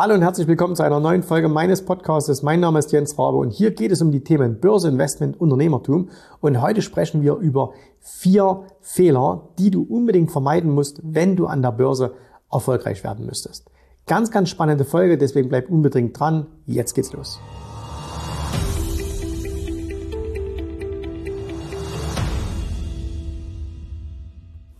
Hallo und herzlich willkommen zu einer neuen Folge meines Podcasts. Mein Name ist Jens Rabe und hier geht es um die Themen Börse, Investment, Unternehmertum. Und heute sprechen wir über vier Fehler, die du unbedingt vermeiden musst, wenn du an der Börse erfolgreich werden müsstest. Ganz, ganz spannende Folge, deswegen bleib unbedingt dran. Jetzt geht's los.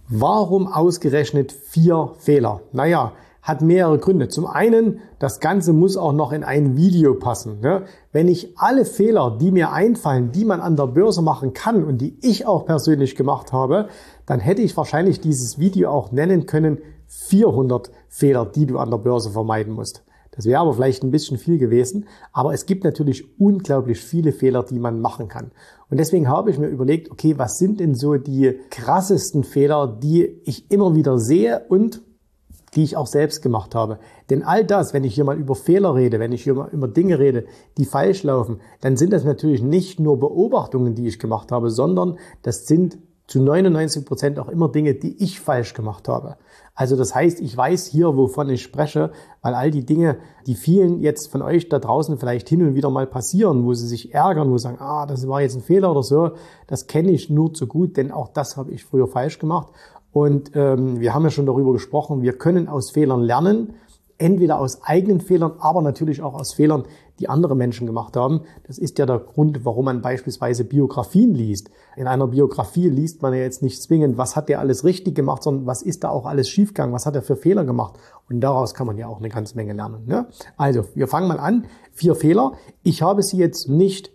Warum ausgerechnet vier Fehler? Naja, hat mehrere Gründe. Zum einen, das Ganze muss auch noch in ein Video passen. Ne? Wenn ich alle Fehler, die mir einfallen, die man an der Börse machen kann und die ich auch persönlich gemacht habe, dann hätte ich wahrscheinlich dieses Video auch nennen können 400 Fehler, die du an der Börse vermeiden musst. Das wäre aber vielleicht ein bisschen viel gewesen, aber es gibt natürlich unglaublich viele Fehler, die man machen kann. Und deswegen habe ich mir überlegt, okay, was sind denn so die krassesten Fehler, die ich immer wieder sehe und die ich auch selbst gemacht habe. Denn all das, wenn ich hier mal über Fehler rede, wenn ich hier mal über Dinge rede, die falsch laufen, dann sind das natürlich nicht nur Beobachtungen, die ich gemacht habe, sondern das sind zu 99 Prozent auch immer Dinge, die ich falsch gemacht habe. Also das heißt, ich weiß hier, wovon ich spreche, weil all die Dinge, die vielen jetzt von euch da draußen vielleicht hin und wieder mal passieren, wo sie sich ärgern, wo sie sagen, ah, das war jetzt ein Fehler oder so, das kenne ich nur zu gut, denn auch das habe ich früher falsch gemacht. Und ähm, wir haben ja schon darüber gesprochen, wir können aus Fehlern lernen, entweder aus eigenen Fehlern, aber natürlich auch aus Fehlern, die andere Menschen gemacht haben. Das ist ja der Grund, warum man beispielsweise Biografien liest. In einer Biografie liest man ja jetzt nicht zwingend, was hat der alles richtig gemacht, sondern was ist da auch alles schiefgegangen, was hat er für Fehler gemacht. Und daraus kann man ja auch eine ganze Menge lernen. Ne? Also, wir fangen mal an. Vier Fehler. Ich habe sie jetzt nicht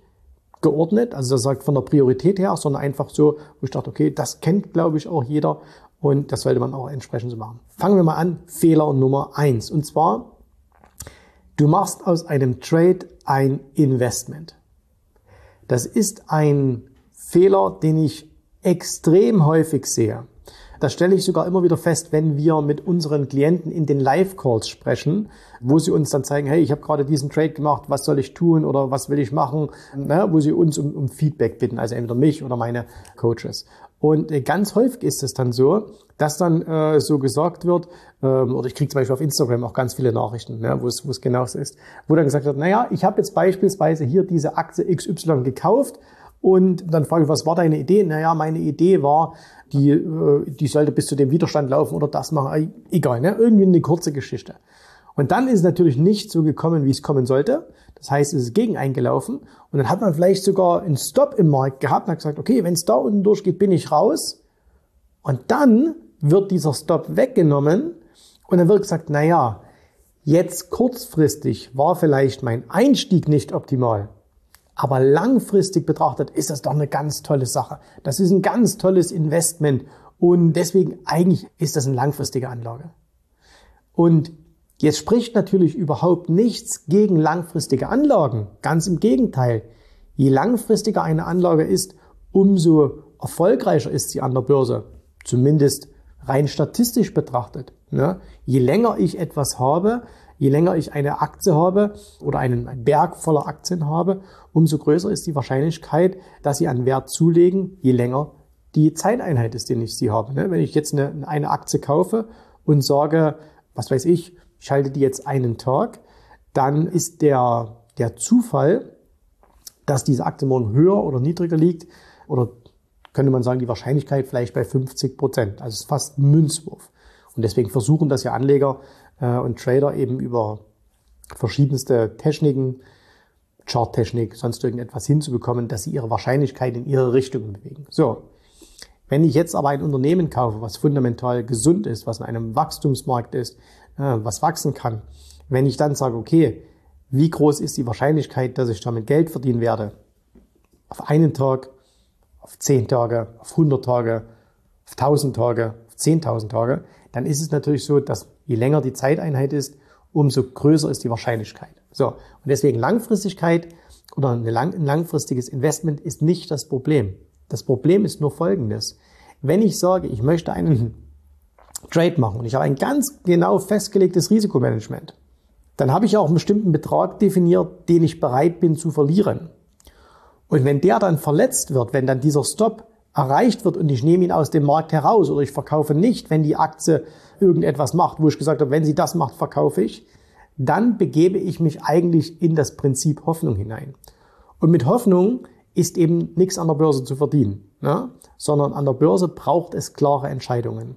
geordnet, also das sagt von der Priorität her, sondern einfach so, wo ich dachte, okay, das kennt, glaube ich, auch jeder und das sollte man auch entsprechend so machen. Fangen wir mal an. Fehler Nummer eins. Und zwar, du machst aus einem Trade ein Investment. Das ist ein Fehler, den ich extrem häufig sehe. Das stelle ich sogar immer wieder fest, wenn wir mit unseren Klienten in den Live-Calls sprechen, wo sie uns dann zeigen, hey, ich habe gerade diesen Trade gemacht, was soll ich tun oder was will ich machen, ne, wo sie uns um, um Feedback bitten, also entweder mich oder meine Coaches. Und äh, ganz häufig ist es dann so, dass dann äh, so gesagt wird, ähm, oder ich kriege zum Beispiel auf Instagram auch ganz viele Nachrichten, ne, wo es genau so ist, wo dann gesagt wird, naja, ich habe jetzt beispielsweise hier diese Aktie XY gekauft und dann frage ich, was war deine Idee? Naja, meine Idee war, die, äh, die sollte bis zu dem Widerstand laufen oder das machen, egal, ne? irgendwie eine kurze Geschichte. Und dann ist es natürlich nicht so gekommen, wie es kommen sollte. Das heißt, es ist gegen eingelaufen. Und dann hat man vielleicht sogar einen Stop im Markt gehabt und hat gesagt, okay, wenn es da unten durchgeht, bin ich raus. Und dann wird dieser Stop weggenommen und dann wird gesagt, na ja, jetzt kurzfristig war vielleicht mein Einstieg nicht optimal. Aber langfristig betrachtet ist das doch eine ganz tolle Sache. Das ist ein ganz tolles Investment und deswegen eigentlich ist das eine langfristige Anlage. Und Jetzt spricht natürlich überhaupt nichts gegen langfristige Anlagen. Ganz im Gegenteil. Je langfristiger eine Anlage ist, umso erfolgreicher ist sie an der Börse. Zumindest rein statistisch betrachtet. Ne? Je länger ich etwas habe, je länger ich eine Aktie habe oder einen Berg voller Aktien habe, umso größer ist die Wahrscheinlichkeit, dass sie an Wert zulegen, je länger die Zeiteinheit ist, die ich sie habe. Ne? Wenn ich jetzt eine, Aktie kaufe und sage, was weiß ich, ich halte die jetzt einen Tag, dann ist der, der Zufall, dass diese Aktie morgen höher oder niedriger liegt, oder könnte man sagen, die Wahrscheinlichkeit vielleicht bei 50 Prozent. Also es ist fast ein Münzwurf. Und deswegen versuchen das ja Anleger und Trader eben über verschiedenste Techniken, Charttechnik, sonst irgendetwas hinzubekommen, dass sie ihre Wahrscheinlichkeit in ihre Richtung bewegen. So. Wenn ich jetzt aber ein Unternehmen kaufe, was fundamental gesund ist, was in einem Wachstumsmarkt ist, was wachsen kann. Wenn ich dann sage, okay, wie groß ist die Wahrscheinlichkeit, dass ich damit Geld verdienen werde? Auf einen Tag, auf zehn Tage, auf 100 Tage, auf 1000 Tage, auf 10.000 Tage, dann ist es natürlich so, dass je länger die Zeiteinheit ist, umso größer ist die Wahrscheinlichkeit. So. Und deswegen Langfristigkeit oder ein langfristiges Investment ist nicht das Problem. Das Problem ist nur folgendes. Wenn ich sage, ich möchte einen Trade machen und ich habe ein ganz genau festgelegtes Risikomanagement, dann habe ich auch einen bestimmten Betrag definiert, den ich bereit bin zu verlieren. Und wenn der dann verletzt wird, wenn dann dieser Stop erreicht wird und ich nehme ihn aus dem Markt heraus oder ich verkaufe nicht, wenn die Aktie irgendetwas macht, wo ich gesagt habe, wenn sie das macht, verkaufe ich, dann begebe ich mich eigentlich in das Prinzip Hoffnung hinein. Und mit Hoffnung ist eben nichts an der Börse zu verdienen, ne? sondern an der Börse braucht es klare Entscheidungen.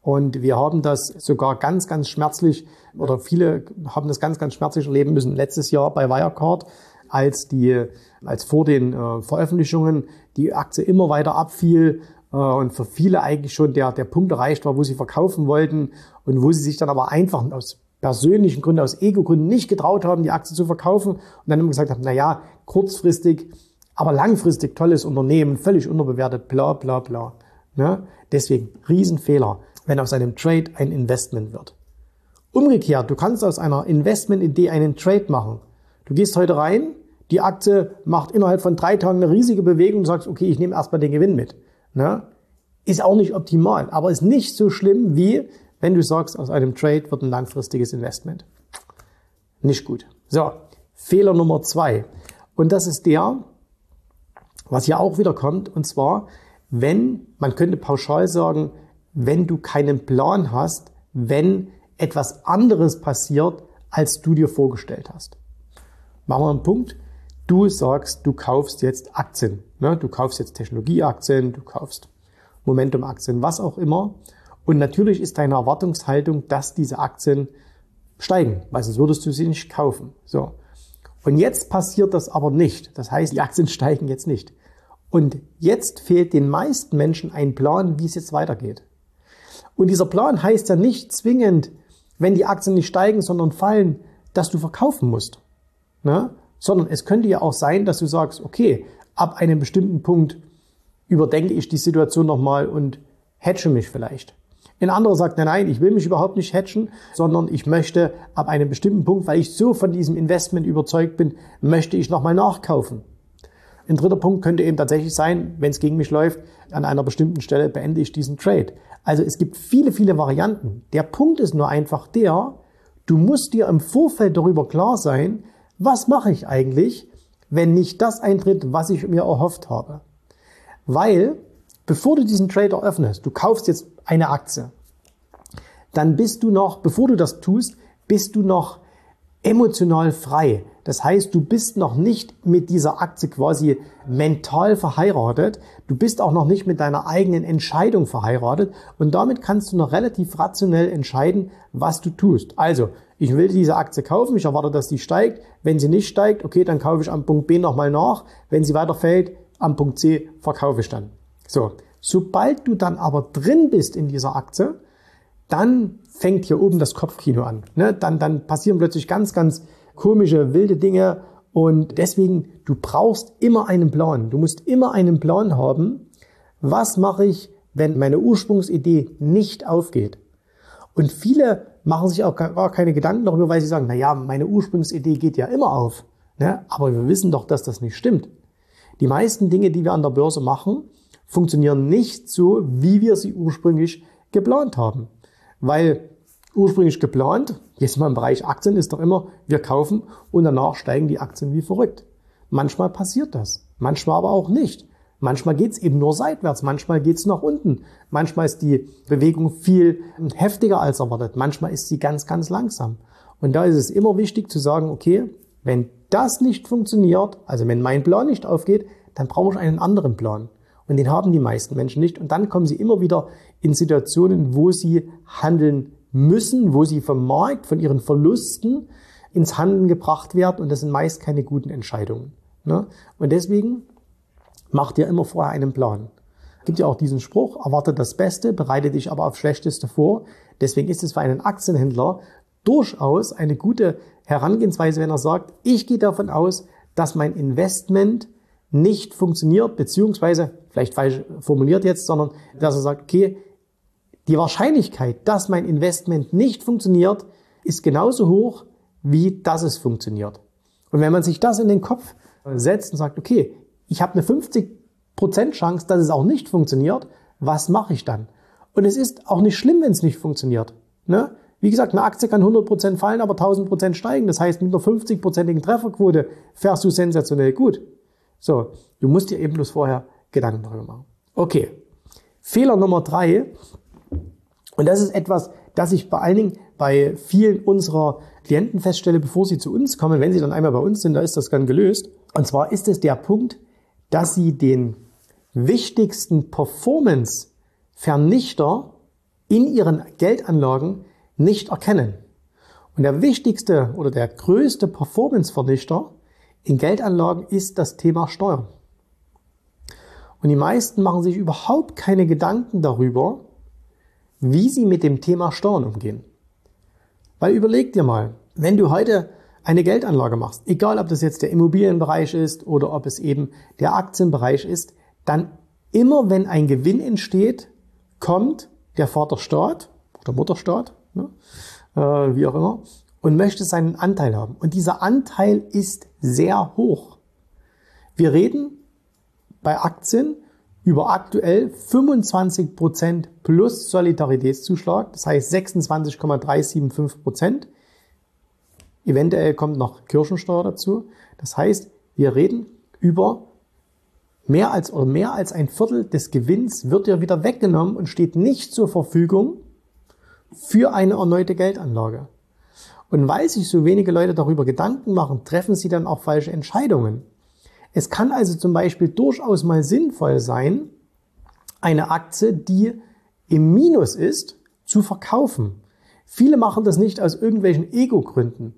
Und wir haben das sogar ganz, ganz schmerzlich, oder viele haben das ganz, ganz schmerzlich erleben müssen letztes Jahr bei Wirecard, als die, als vor den äh, Veröffentlichungen die Aktie immer weiter abfiel äh, und für viele eigentlich schon der, der Punkt erreicht war, wo sie verkaufen wollten und wo sie sich dann aber einfach aus persönlichen Gründen, aus Ego-Gründen nicht getraut haben, die Aktie zu verkaufen und dann immer gesagt haben, na ja, kurzfristig, aber langfristig tolles Unternehmen, völlig unterbewertet, bla bla bla. Ne? Deswegen Riesenfehler, wenn aus einem Trade ein Investment wird. Umgekehrt, du kannst aus einer Investmentidee einen Trade machen. Du gehst heute rein, die Aktie macht innerhalb von drei Tagen eine riesige Bewegung und sagst, okay, ich nehme erstmal den Gewinn mit. Ne? Ist auch nicht optimal, aber ist nicht so schlimm wie, wenn du sagst, aus einem Trade wird ein langfristiges Investment. Nicht gut. So, Fehler Nummer zwei. Und das ist der, was hier auch wieder kommt, und zwar, wenn, man könnte pauschal sagen, wenn du keinen Plan hast, wenn etwas anderes passiert, als du dir vorgestellt hast. Machen wir einen Punkt. Du sagst, du kaufst jetzt Aktien. Ne? Du kaufst jetzt Technologieaktien, du kaufst Momentum-Aktien, was auch immer. Und natürlich ist deine Erwartungshaltung, dass diese Aktien steigen, weil sonst würdest du sie nicht kaufen. So. Und jetzt passiert das aber nicht. Das heißt, die Aktien steigen jetzt nicht. Und jetzt fehlt den meisten Menschen ein Plan, wie es jetzt weitergeht. Und dieser Plan heißt ja nicht zwingend, wenn die Aktien nicht steigen, sondern fallen, dass du verkaufen musst. Ne? Sondern es könnte ja auch sein, dass du sagst, okay, ab einem bestimmten Punkt überdenke ich die Situation nochmal und hedge mich vielleicht. Ein anderer sagt, nein, nein, ich will mich überhaupt nicht hatchen, sondern ich möchte ab einem bestimmten Punkt, weil ich so von diesem Investment überzeugt bin, möchte ich nochmal nachkaufen. Ein dritter Punkt könnte eben tatsächlich sein, wenn es gegen mich läuft, an einer bestimmten Stelle beende ich diesen Trade. Also es gibt viele, viele Varianten. Der Punkt ist nur einfach der, du musst dir im Vorfeld darüber klar sein, was mache ich eigentlich, wenn nicht das eintritt, was ich mir erhofft habe. Weil, bevor du diesen Trade eröffnest, du kaufst jetzt eine Aktie, dann bist du noch, bevor du das tust, bist du noch emotional frei. Das heißt, du bist noch nicht mit dieser Aktie quasi mental verheiratet. Du bist auch noch nicht mit deiner eigenen Entscheidung verheiratet. Und damit kannst du noch relativ rationell entscheiden, was du tust. Also, ich will diese Aktie kaufen. Ich erwarte, dass die steigt. Wenn sie nicht steigt, okay, dann kaufe ich am Punkt B nochmal nach. Wenn sie weiterfällt, am Punkt C verkaufe ich dann. So. Sobald du dann aber drin bist in dieser Aktie, dann fängt hier oben das Kopfkino an. Ne? Dann, dann passieren plötzlich ganz, ganz komische, wilde Dinge. Und deswegen, du brauchst immer einen Plan. Du musst immer einen Plan haben. Was mache ich, wenn meine Ursprungsidee nicht aufgeht? Und viele machen sich auch gar keine Gedanken darüber, weil sie sagen, na ja, meine Ursprungsidee geht ja immer auf. Ne? Aber wir wissen doch, dass das nicht stimmt. Die meisten Dinge, die wir an der Börse machen, funktionieren nicht so, wie wir sie ursprünglich geplant haben. Weil ursprünglich geplant, jetzt mal im Bereich Aktien ist doch immer, wir kaufen und danach steigen die Aktien wie verrückt. Manchmal passiert das, manchmal aber auch nicht. Manchmal geht's eben nur seitwärts, manchmal geht's nach unten. Manchmal ist die Bewegung viel heftiger als erwartet, manchmal ist sie ganz, ganz langsam. Und da ist es immer wichtig zu sagen, okay, wenn das nicht funktioniert, also wenn mein Plan nicht aufgeht, dann brauche ich einen anderen Plan. Und den haben die meisten Menschen nicht. Und dann kommen sie immer wieder in Situationen, wo sie handeln müssen, wo sie vom Markt, von ihren Verlusten ins Handeln gebracht werden und das sind meist keine guten Entscheidungen. Ne? Und deswegen macht ihr immer vorher einen Plan. Gibt ja auch diesen Spruch, erwarte das Beste, bereite dich aber auf Schlechteste vor. Deswegen ist es für einen Aktienhändler durchaus eine gute Herangehensweise, wenn er sagt, ich gehe davon aus, dass mein Investment nicht funktioniert, beziehungsweise, vielleicht falsch formuliert jetzt, sondern dass er sagt, okay, die Wahrscheinlichkeit, dass mein Investment nicht funktioniert, ist genauso hoch, wie dass es funktioniert. Und wenn man sich das in den Kopf setzt und sagt, okay, ich habe eine 50% Chance, dass es auch nicht funktioniert, was mache ich dann? Und es ist auch nicht schlimm, wenn es nicht funktioniert. Ne? Wie gesagt, eine Aktie kann 100% fallen, aber 1000% steigen. Das heißt, mit einer 50%igen Trefferquote fährst du sensationell gut. So, du musst dir eben bloß vorher Gedanken darüber machen. Okay. Fehler Nummer drei und das ist etwas, dass ich vor allen Dingen bei vielen unserer Klienten feststelle, bevor sie zu uns kommen, wenn sie dann einmal bei uns sind, da ist das dann gelöst. Und zwar ist es der Punkt, dass sie den wichtigsten Performance-Vernichter in ihren Geldanlagen nicht erkennen. Und der wichtigste oder der größte Performance-Vernichter in Geldanlagen ist das Thema Steuern. Und die meisten machen sich überhaupt keine Gedanken darüber, wie sie mit dem Thema Steuern umgehen. Weil überleg dir mal, wenn du heute eine Geldanlage machst, egal ob das jetzt der Immobilienbereich ist oder ob es eben der Aktienbereich ist, dann immer wenn ein Gewinn entsteht, kommt der Vaterstaat oder Mutterstaat, ne, äh, wie auch immer, und möchte seinen Anteil haben. Und dieser Anteil ist sehr hoch. Wir reden bei Aktien über aktuell 25 Prozent plus Solidaritätszuschlag, das heißt 26,375%. Eventuell kommt noch Kirchensteuer dazu. Das heißt, wir reden über mehr als oder mehr als ein Viertel des Gewinns wird ja wieder weggenommen und steht nicht zur Verfügung für eine erneute Geldanlage. Und weil sich so wenige Leute darüber Gedanken machen, treffen sie dann auch falsche Entscheidungen. Es kann also zum Beispiel durchaus mal sinnvoll sein, eine Aktie, die im Minus ist, zu verkaufen. Viele machen das nicht aus irgendwelchen Ego-Gründen.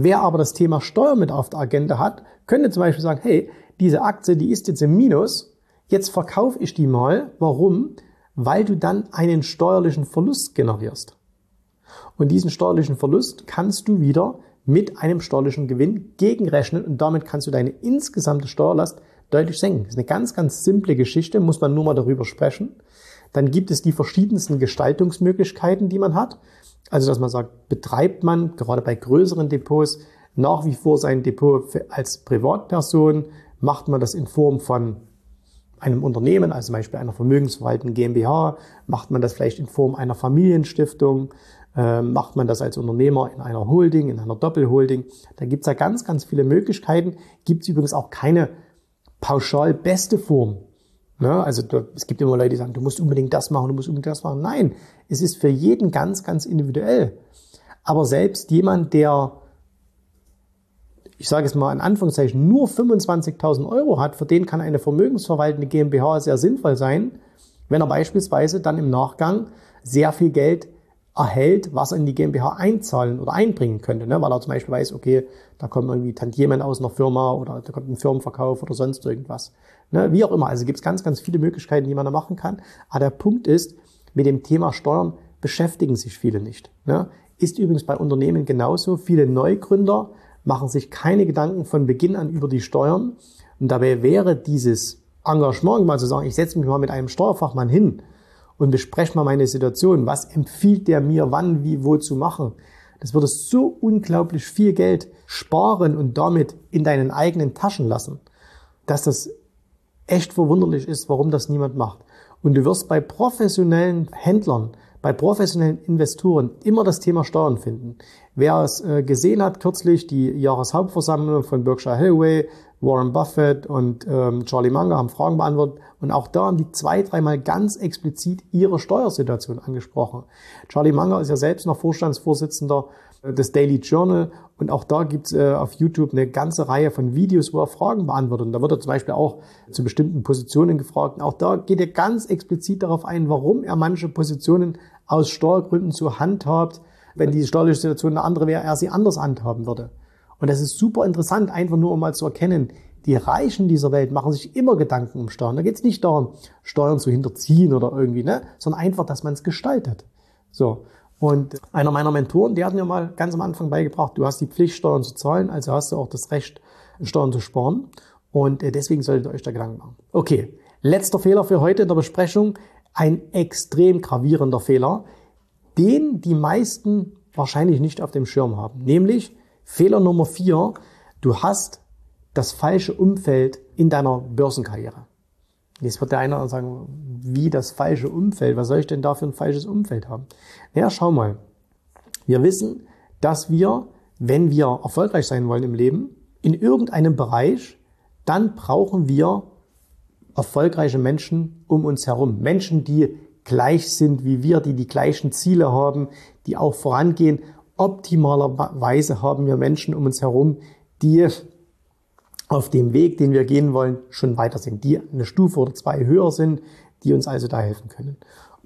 Wer aber das Thema Steuer mit auf der Agenda hat, könnte zum Beispiel sagen, hey, diese Aktie, die ist jetzt im Minus, jetzt verkaufe ich die mal. Warum? Weil du dann einen steuerlichen Verlust generierst. Und diesen steuerlichen Verlust kannst du wieder mit einem steuerlichen Gewinn gegenrechnen und damit kannst du deine insgesamte Steuerlast deutlich senken. Das ist eine ganz, ganz simple Geschichte, muss man nur mal darüber sprechen. Dann gibt es die verschiedensten Gestaltungsmöglichkeiten, die man hat. Also, dass man sagt, betreibt man gerade bei größeren Depots nach wie vor sein Depot als Privatperson, macht man das in Form von einem Unternehmen, also zum Beispiel einer vermögensverwaltenden GmbH, macht man das vielleicht in Form einer Familienstiftung, äh, macht man das als Unternehmer in einer Holding, in einer Doppelholding. Da gibt's ja ganz, ganz viele Möglichkeiten. Gibt's übrigens auch keine pauschal beste Form. Ne? Also es gibt immer Leute, die sagen, du musst unbedingt das machen, du musst unbedingt das machen. Nein, es ist für jeden ganz, ganz individuell. Aber selbst jemand, der, ich sage es mal in Anführungszeichen, nur 25.000 Euro hat, für den kann eine vermögensverwaltende GmbH sehr sinnvoll sein, wenn er beispielsweise dann im Nachgang sehr viel Geld erhält, was er in die GmbH einzahlen oder einbringen könnte, ne? weil er zum Beispiel weiß, okay, da kommt irgendwie Tantiemen aus einer Firma oder da kommt ein Firmenverkauf oder sonst irgendwas. Ne? Wie auch immer, also gibt es ganz, ganz viele Möglichkeiten, die man da machen kann. Aber der Punkt ist, mit dem Thema Steuern beschäftigen sich viele nicht. Ne? Ist übrigens bei Unternehmen genauso. Viele Neugründer machen sich keine Gedanken von Beginn an über die Steuern. Und dabei wäre dieses Engagement, mal zu sagen, ich setze mich mal mit einem Steuerfachmann hin und bespreche mal meine Situation. Was empfiehlt der mir, wann, wie, wo zu machen? Das würde so unglaublich viel Geld sparen und damit in deinen eigenen Taschen lassen, dass das echt verwunderlich ist, warum das niemand macht. Und du wirst bei professionellen Händlern, bei professionellen Investoren immer das Thema Steuern finden. Wer es äh, gesehen hat, kürzlich die Jahreshauptversammlung von Berkshire Hathaway, Warren Buffett und ähm, Charlie Munger haben Fragen beantwortet und auch da haben die zwei, dreimal ganz explizit ihre Steuersituation angesprochen. Charlie Munger ist ja selbst noch Vorstandsvorsitzender äh, des Daily Journal und auch da gibt's äh, auf YouTube eine ganze Reihe von Videos, wo er Fragen beantwortet. Und da wird er zum Beispiel auch zu bestimmten Positionen gefragt. Und auch da geht er ganz explizit darauf ein, warum er manche Positionen aus Steuergründen so handhabt, wenn die steuerliche Situation eine andere wäre, er sie anders handhaben würde. Und das ist super interessant, einfach nur um mal zu erkennen, die Reichen dieser Welt machen sich immer Gedanken um Steuern. Da geht es nicht darum, Steuern zu hinterziehen oder irgendwie, ne? sondern einfach, dass man es gestaltet. So. Und einer meiner Mentoren, der hat mir mal ganz am Anfang beigebracht, du hast die Pflicht, Steuern zu zahlen, also hast du auch das Recht, Steuern zu sparen. Und äh, deswegen solltet ihr euch da Gedanken machen. Okay, letzter Fehler für heute in der Besprechung. Ein extrem gravierender Fehler, den die meisten wahrscheinlich nicht auf dem Schirm haben. Nämlich, Fehler Nummer vier, du hast das falsche Umfeld in deiner Börsenkarriere. Jetzt wird der eine sagen, wie das falsche Umfeld, was soll ich denn da für ein falsches Umfeld haben? Naja, schau mal. Wir wissen, dass wir, wenn wir erfolgreich sein wollen im Leben, in irgendeinem Bereich, dann brauchen wir erfolgreiche Menschen um uns herum. Menschen, die gleich sind wie wir, die die gleichen Ziele haben, die auch vorangehen. Optimalerweise haben wir Menschen um uns herum, die auf dem Weg, den wir gehen wollen, schon weiter sind, die eine Stufe oder zwei höher sind, die uns also da helfen können.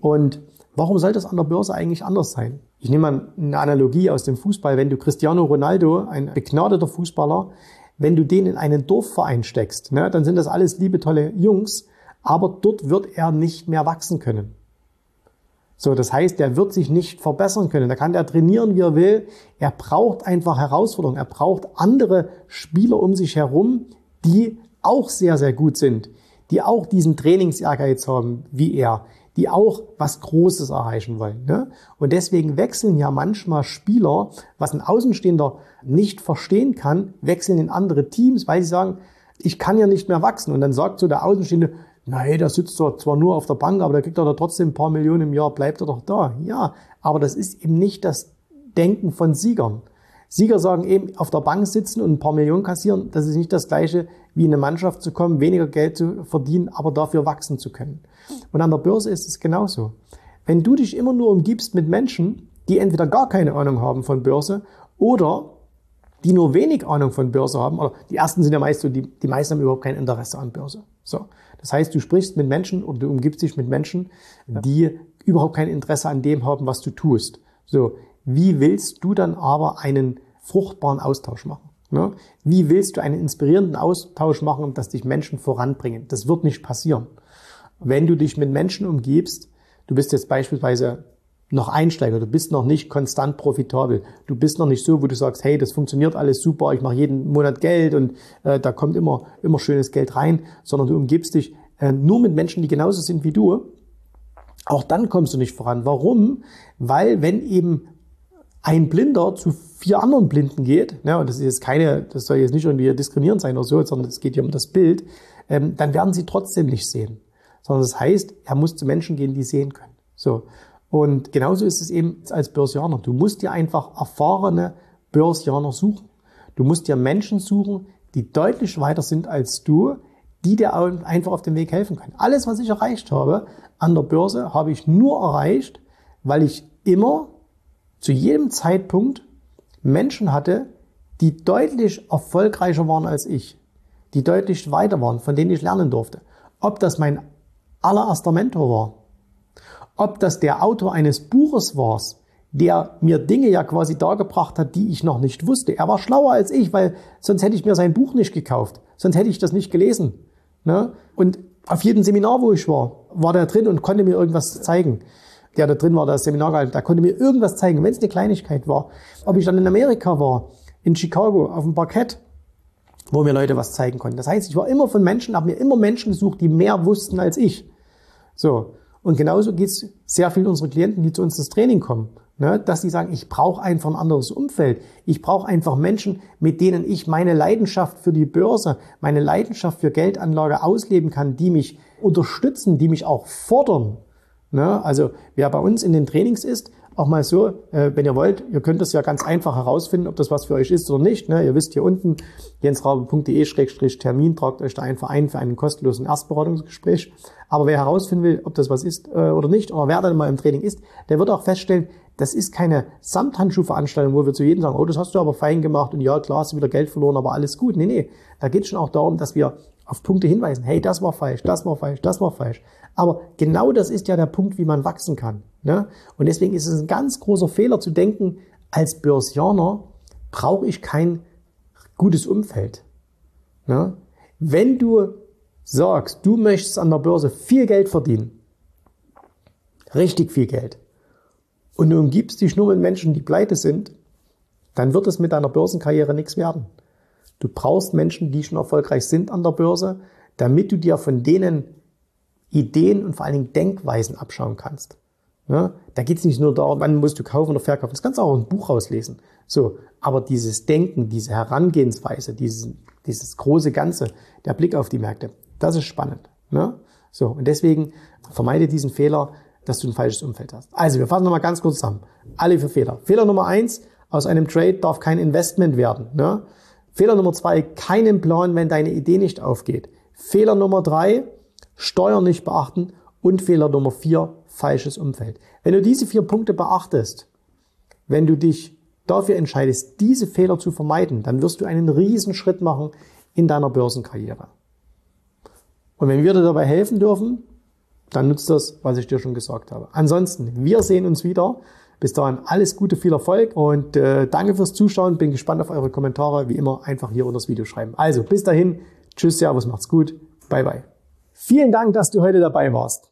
Und warum soll das an der Börse eigentlich anders sein? Ich nehme mal eine Analogie aus dem Fußball. Wenn du Cristiano Ronaldo, ein begnadeter Fußballer, wenn du den in einen Dorfverein steckst, ne, dann sind das alles liebe, tolle Jungs, aber dort wird er nicht mehr wachsen können. So, das heißt, er wird sich nicht verbessern können. Da kann er trainieren, wie er will. Er braucht einfach Herausforderungen. Er braucht andere Spieler um sich herum, die auch sehr, sehr gut sind, die auch diesen Trainingsehrgeiz haben wie er, die auch was Großes erreichen wollen. Ne? Und deswegen wechseln ja manchmal Spieler, was ein Außenstehender nicht verstehen kann, wechseln in andere Teams, weil sie sagen, ich kann ja nicht mehr wachsen. Und dann sagt so der Außenstehende, nein, der sitzt zwar nur auf der Bank, aber der kriegt doch trotzdem ein paar Millionen im Jahr, bleibt er doch da. Ja, aber das ist eben nicht das Denken von Siegern. Sieger sagen eben, auf der Bank sitzen und ein paar Millionen kassieren, das ist nicht das Gleiche, wie in eine Mannschaft zu kommen, weniger Geld zu verdienen, aber dafür wachsen zu können. Und an der Börse ist es genauso. Wenn du dich immer nur umgibst mit Menschen, die entweder gar keine Ahnung haben von Börse oder die nur wenig Ahnung von Börse haben, oder die ersten sind ja meist so, die, die meisten haben überhaupt kein Interesse an Börse. So. Das heißt, du sprichst mit Menschen oder du umgibst dich mit Menschen, die überhaupt kein Interesse an dem haben, was du tust. So. Wie willst du dann aber einen fruchtbaren Austausch machen? Ne? Wie willst du einen inspirierenden Austausch machen, dass dich Menschen voranbringen? Das wird nicht passieren. Wenn du dich mit Menschen umgibst, du bist jetzt beispielsweise noch Einsteiger, du bist noch nicht konstant profitabel, du bist noch nicht so, wo du sagst, hey, das funktioniert alles super, ich mache jeden Monat Geld und äh, da kommt immer, immer schönes Geld rein, sondern du umgibst dich äh, nur mit Menschen, die genauso sind wie du, auch dann kommst du nicht voran. Warum? Weil wenn eben ein Blinder zu vier anderen Blinden geht, ne, und das ist jetzt keine, das soll jetzt nicht irgendwie diskriminierend sein oder so, sondern es geht ja um das Bild, ähm, dann werden sie trotzdem nicht sehen. Sondern das heißt, er muss zu Menschen gehen, die sehen können. So. Und genauso ist es eben als Börsianer. Du musst dir einfach erfahrene Börsianer suchen. Du musst dir Menschen suchen, die deutlich weiter sind als du, die dir einfach auf dem Weg helfen können. Alles, was ich erreicht habe an der Börse, habe ich nur erreicht, weil ich immer zu jedem Zeitpunkt Menschen hatte, die deutlich erfolgreicher waren als ich, die deutlich weiter waren, von denen ich lernen durfte. Ob das mein allererster Mentor war, ob das der Autor eines Buches war, der mir Dinge ja quasi dargebracht hat, die ich noch nicht wusste. Er war schlauer als ich, weil sonst hätte ich mir sein Buch nicht gekauft, sonst hätte ich das nicht gelesen. Ne? Und auf jedem Seminar, wo ich war, war der drin und konnte mir irgendwas zeigen der da drin war, das Seminar gehalten, der konnte mir irgendwas zeigen, wenn es eine Kleinigkeit war. Ob ich dann in Amerika war, in Chicago, auf dem Parkett, wo mir Leute was zeigen konnten. Das heißt, ich war immer von Menschen, habe mir immer Menschen gesucht, die mehr wussten als ich. So. Und genauso geht's sehr vielen unserer Klienten, die zu uns ins Training kommen. Ne, dass sie sagen, ich brauche einfach ein anderes Umfeld. Ich brauche einfach Menschen, mit denen ich meine Leidenschaft für die Börse, meine Leidenschaft für Geldanlage ausleben kann, die mich unterstützen, die mich auch fordern. Ne? Also wer bei uns in den Trainings ist, auch mal so, äh, wenn ihr wollt, ihr könnt das ja ganz einfach herausfinden, ob das was für euch ist oder nicht. Ne? Ihr wisst hier unten, jensrabe.de-termin, tragt euch da einfach ein für einen kostenlosen Erstberatungsgespräch. Aber wer herausfinden will, ob das was ist äh, oder nicht, oder wer dann mal im Training ist, der wird auch feststellen, das ist keine Samthandschuhveranstaltung, wo wir zu jedem sagen, oh, das hast du aber fein gemacht und ja, klar, hast du wieder Geld verloren, aber alles gut. Nee, nee, da geht es schon auch darum, dass wir auf Punkte hinweisen. Hey, das war falsch, das war falsch, das war falsch. Aber genau das ist ja der Punkt, wie man wachsen kann. Ne? Und deswegen ist es ein ganz großer Fehler zu denken, als Börsianer brauche ich kein gutes Umfeld. Ne? Wenn du sagst, du möchtest an der Börse viel Geld verdienen, richtig viel Geld, und du umgibst dich nur mit Menschen, die pleite sind, dann wird es mit deiner Börsenkarriere nichts werden. Du brauchst Menschen, die schon erfolgreich sind an der Börse, damit du dir von denen Ideen und vor allen Dingen Denkweisen abschauen kannst. Ja, da geht es nicht nur darum, wann musst du kaufen oder verkaufen. Das kannst du auch ein Buch rauslesen. So, aber dieses Denken, diese Herangehensweise, dieses, dieses große Ganze, der Blick auf die Märkte, das ist spannend. Ne? So, und deswegen vermeide diesen Fehler, dass du ein falsches Umfeld hast. Also, wir fassen nochmal ganz kurz zusammen. Alle vier Fehler. Fehler Nummer eins, aus einem Trade darf kein Investment werden. Ne? Fehler Nummer zwei, keinen Plan, wenn deine Idee nicht aufgeht. Fehler Nummer drei, Steuern nicht beachten Und Fehler Nummer vier, falsches Umfeld. Wenn du diese vier Punkte beachtest, wenn du dich dafür entscheidest, diese Fehler zu vermeiden, dann wirst du einen riesen Schritt machen in deiner Börsenkarriere. Und wenn wir dir dabei helfen dürfen, dann nutzt das, was ich dir schon gesagt habe. Ansonsten, wir sehen uns wieder. Bis dahin alles Gute, viel Erfolg und äh, danke fürs Zuschauen. Bin gespannt auf eure Kommentare. Wie immer einfach hier unter das Video schreiben. Also bis dahin, tschüss, servus, macht's gut, bye bye. Vielen Dank, dass du heute dabei warst.